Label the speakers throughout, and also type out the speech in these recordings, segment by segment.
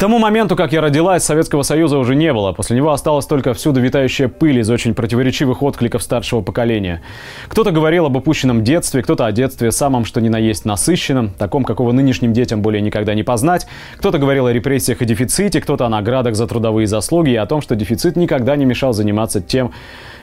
Speaker 1: тому моменту, как я родилась, Советского Союза уже не было. После него осталась только всюду витающая пыль из очень противоречивых откликов старшего поколения. Кто-то говорил об упущенном детстве, кто-то о детстве самом, что ни на есть насыщенном, таком, какого нынешним детям более никогда не познать. Кто-то говорил о репрессиях и дефиците, кто-то о наградах за трудовые заслуги и о том, что дефицит никогда не мешал заниматься тем,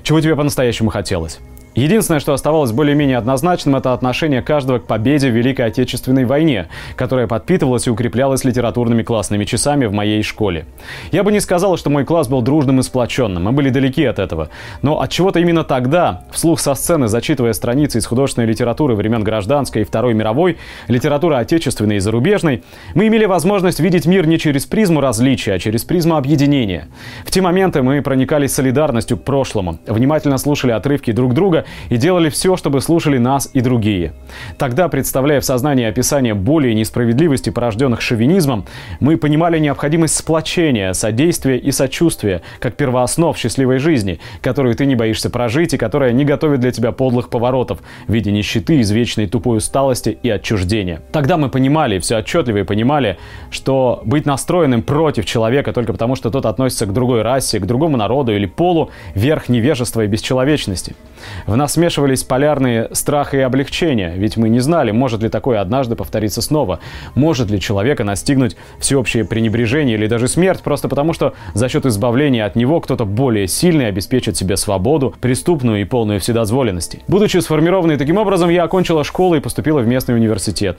Speaker 1: чего тебе по-настоящему хотелось. Единственное, что оставалось более-менее однозначным, это отношение каждого к победе в Великой Отечественной войне, которая подпитывалась и укреплялась литературными классными часами в моей школе. Я бы не сказал, что мой класс был дружным и сплоченным, мы были далеки от этого. Но от чего то именно тогда, вслух со сцены, зачитывая страницы из художественной литературы времен гражданской и Второй мировой, литературы отечественной и зарубежной, мы имели возможность видеть мир не через призму различия, а через призму объединения. В те моменты мы проникались солидарностью к прошлому, внимательно слушали отрывки друг друга и делали все, чтобы слушали нас и другие. Тогда, представляя в сознании описание боли и несправедливости, порожденных шовинизмом, мы понимали необходимость сплочения, содействия и сочувствия, как первооснов счастливой жизни, которую ты не боишься прожить и которая не готовит для тебя подлых поворотов в виде нищеты, извечной тупой усталости и отчуждения. Тогда мы понимали, все отчетливо и понимали, что быть настроенным против человека только потому, что тот относится к другой расе, к другому народу или полу – верх невежества и бесчеловечности. В нас смешивались полярные страх и облегчение, ведь мы не знали, может ли такое однажды повториться снова. Может ли человека настигнуть всеобщее пренебрежение или даже смерть, просто потому что за счет избавления от него кто-то более сильный обеспечит себе свободу, преступную и полную вседозволенности. Будучи сформированной таким образом, я окончила школу и поступила в местный университет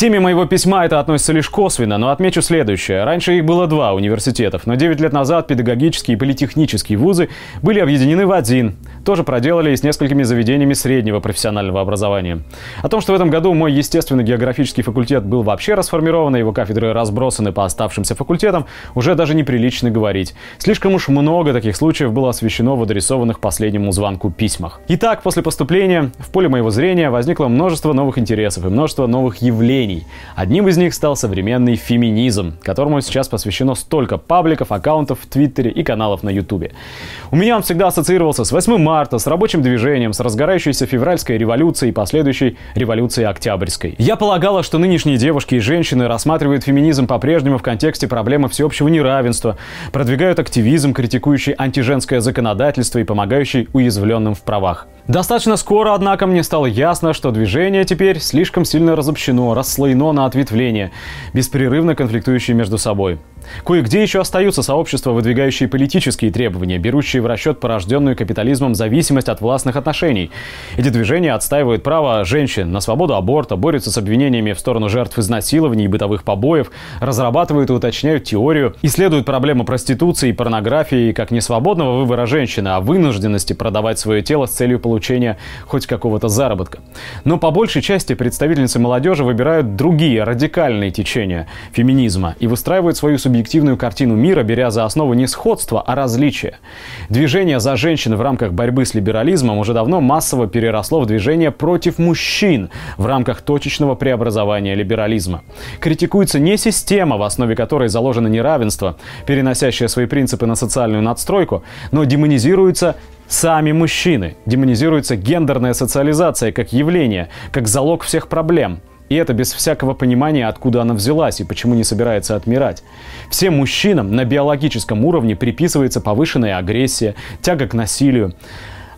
Speaker 1: теме моего письма это относится лишь косвенно, но отмечу следующее. Раньше их было два университетов, но 9 лет назад педагогические и политехнические вузы были объединены в один. Тоже проделали и с несколькими заведениями среднего профессионального образования. О том, что в этом году мой естественно-географический факультет был вообще расформирован, и его кафедры разбросаны по оставшимся факультетам, уже даже неприлично говорить. Слишком уж много таких случаев было освещено в адресованных последнему звонку письмах. Итак, после поступления в поле моего зрения возникло множество новых интересов и множество новых явлений, направлений. Одним из них стал современный феминизм, которому сейчас посвящено столько пабликов, аккаунтов в Твиттере и каналов на Ютубе. У меня он всегда ассоциировался с 8 марта, с рабочим движением, с разгорающейся февральской революцией и последующей революцией октябрьской. Я полагала, что нынешние девушки и женщины рассматривают феминизм по-прежнему в контексте проблемы всеобщего неравенства, продвигают активизм, критикующий антиженское законодательство и помогающий уязвленным в правах. Достаточно скоро, однако, мне стало ясно, что движение теперь слишком сильно разобщено, расслоено на ответвления, беспрерывно конфликтующие между собой. Кое-где еще остаются сообщества, выдвигающие политические требования, берущие в расчет порожденную капитализмом зависимость от властных отношений. Эти движения отстаивают право женщин на свободу аборта, борются с обвинениями в сторону жертв изнасилований и бытовых побоев, разрабатывают и уточняют теорию, исследуют проблему проституции и порнографии как не свободного выбора женщины, а вынужденности продавать свое тело с целью получения хоть какого-то заработка. Но по большей части представительницы молодежи выбирают другие радикальные течения феминизма и выстраивают свою субъективную картину мира, беря за основу не сходство, а различие. Движение за женщин в рамках борьбы с либерализмом уже давно массово переросло в движение против мужчин в рамках точечного преобразования либерализма. Критикуется не система, в основе которой заложено неравенство, переносящее свои принципы на социальную надстройку, но демонизируются сами мужчины. Демонизируется гендерная социализация как явление, как залог всех проблем. И это без всякого понимания, откуда она взялась и почему не собирается отмирать. Всем мужчинам на биологическом уровне приписывается повышенная агрессия, тяга к насилию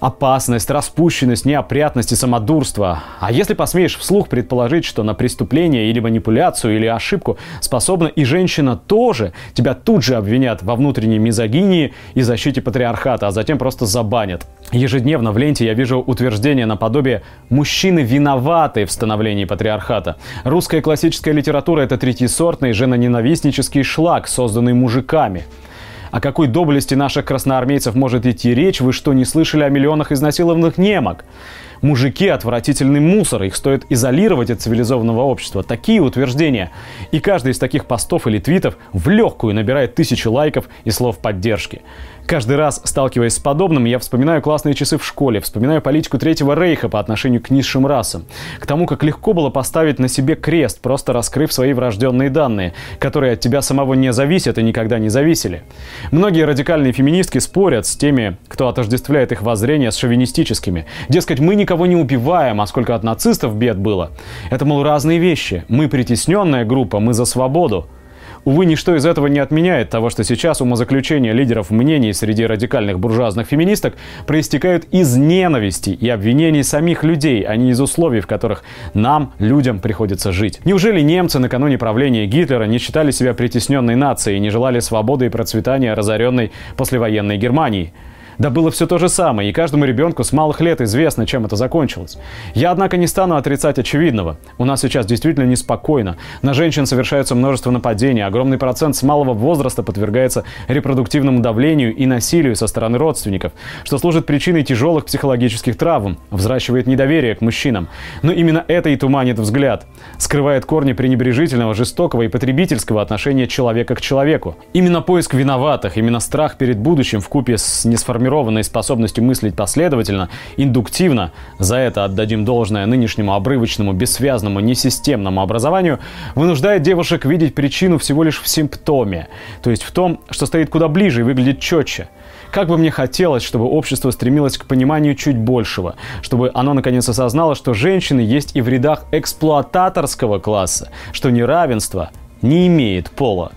Speaker 1: опасность, распущенность, неопрятность и самодурство. А если посмеешь вслух предположить, что на преступление или манипуляцию или ошибку способна и женщина тоже, тебя тут же обвинят во внутренней мизогинии и защите патриархата, а затем просто забанят. Ежедневно в ленте я вижу утверждение наподобие «мужчины виноваты в становлении патриархата». Русская классическая литература – это третьесортный женоненавистнический шлак, созданный мужиками. О какой доблести наших красноармейцев может идти речь? Вы что, не слышали о миллионах изнасилованных немок? Мужики – отвратительный мусор, их стоит изолировать от цивилизованного общества. Такие утверждения. И каждый из таких постов или твитов в легкую набирает тысячи лайков и слов поддержки. Каждый раз, сталкиваясь с подобным, я вспоминаю классные часы в школе, вспоминаю политику Третьего Рейха по отношению к низшим расам, к тому, как легко было поставить на себе крест, просто раскрыв свои врожденные данные, которые от тебя самого не зависят и никогда не зависели. Многие радикальные феминистки спорят с теми, кто отождествляет их воззрения с шовинистическими. Дескать, мы никого не убиваем, а сколько от нацистов бед было. Это, мол, разные вещи. Мы притесненная группа, мы за свободу. Увы, ничто из этого не отменяет того, что сейчас умозаключения лидеров мнений среди радикальных буржуазных феминисток проистекают из ненависти и обвинений самих людей, а не из условий, в которых нам, людям, приходится жить. Неужели немцы накануне правления Гитлера не считали себя притесненной нацией и не желали свободы и процветания разоренной послевоенной Германии? Да было все то же самое, и каждому ребенку с малых лет известно, чем это закончилось. Я, однако, не стану отрицать очевидного. У нас сейчас действительно неспокойно. На женщин совершается множество нападений, огромный процент с малого возраста подвергается репродуктивному давлению и насилию со стороны родственников, что служит причиной тяжелых психологических травм, взращивает недоверие к мужчинам. Но именно это и туманит взгляд, скрывает корни пренебрежительного, жестокого и потребительского отношения человека к человеку. Именно поиск виноватых, именно страх перед будущим в купе с несформированным сформированной способностью мыслить последовательно, индуктивно, за это отдадим должное нынешнему обрывочному, бессвязному, несистемному образованию, вынуждает девушек видеть причину всего лишь в симптоме, то есть в том, что стоит куда ближе и выглядит четче. Как бы мне хотелось, чтобы общество стремилось к пониманию чуть большего, чтобы оно наконец осознало, что женщины есть и в рядах эксплуататорского класса, что неравенство не имеет пола.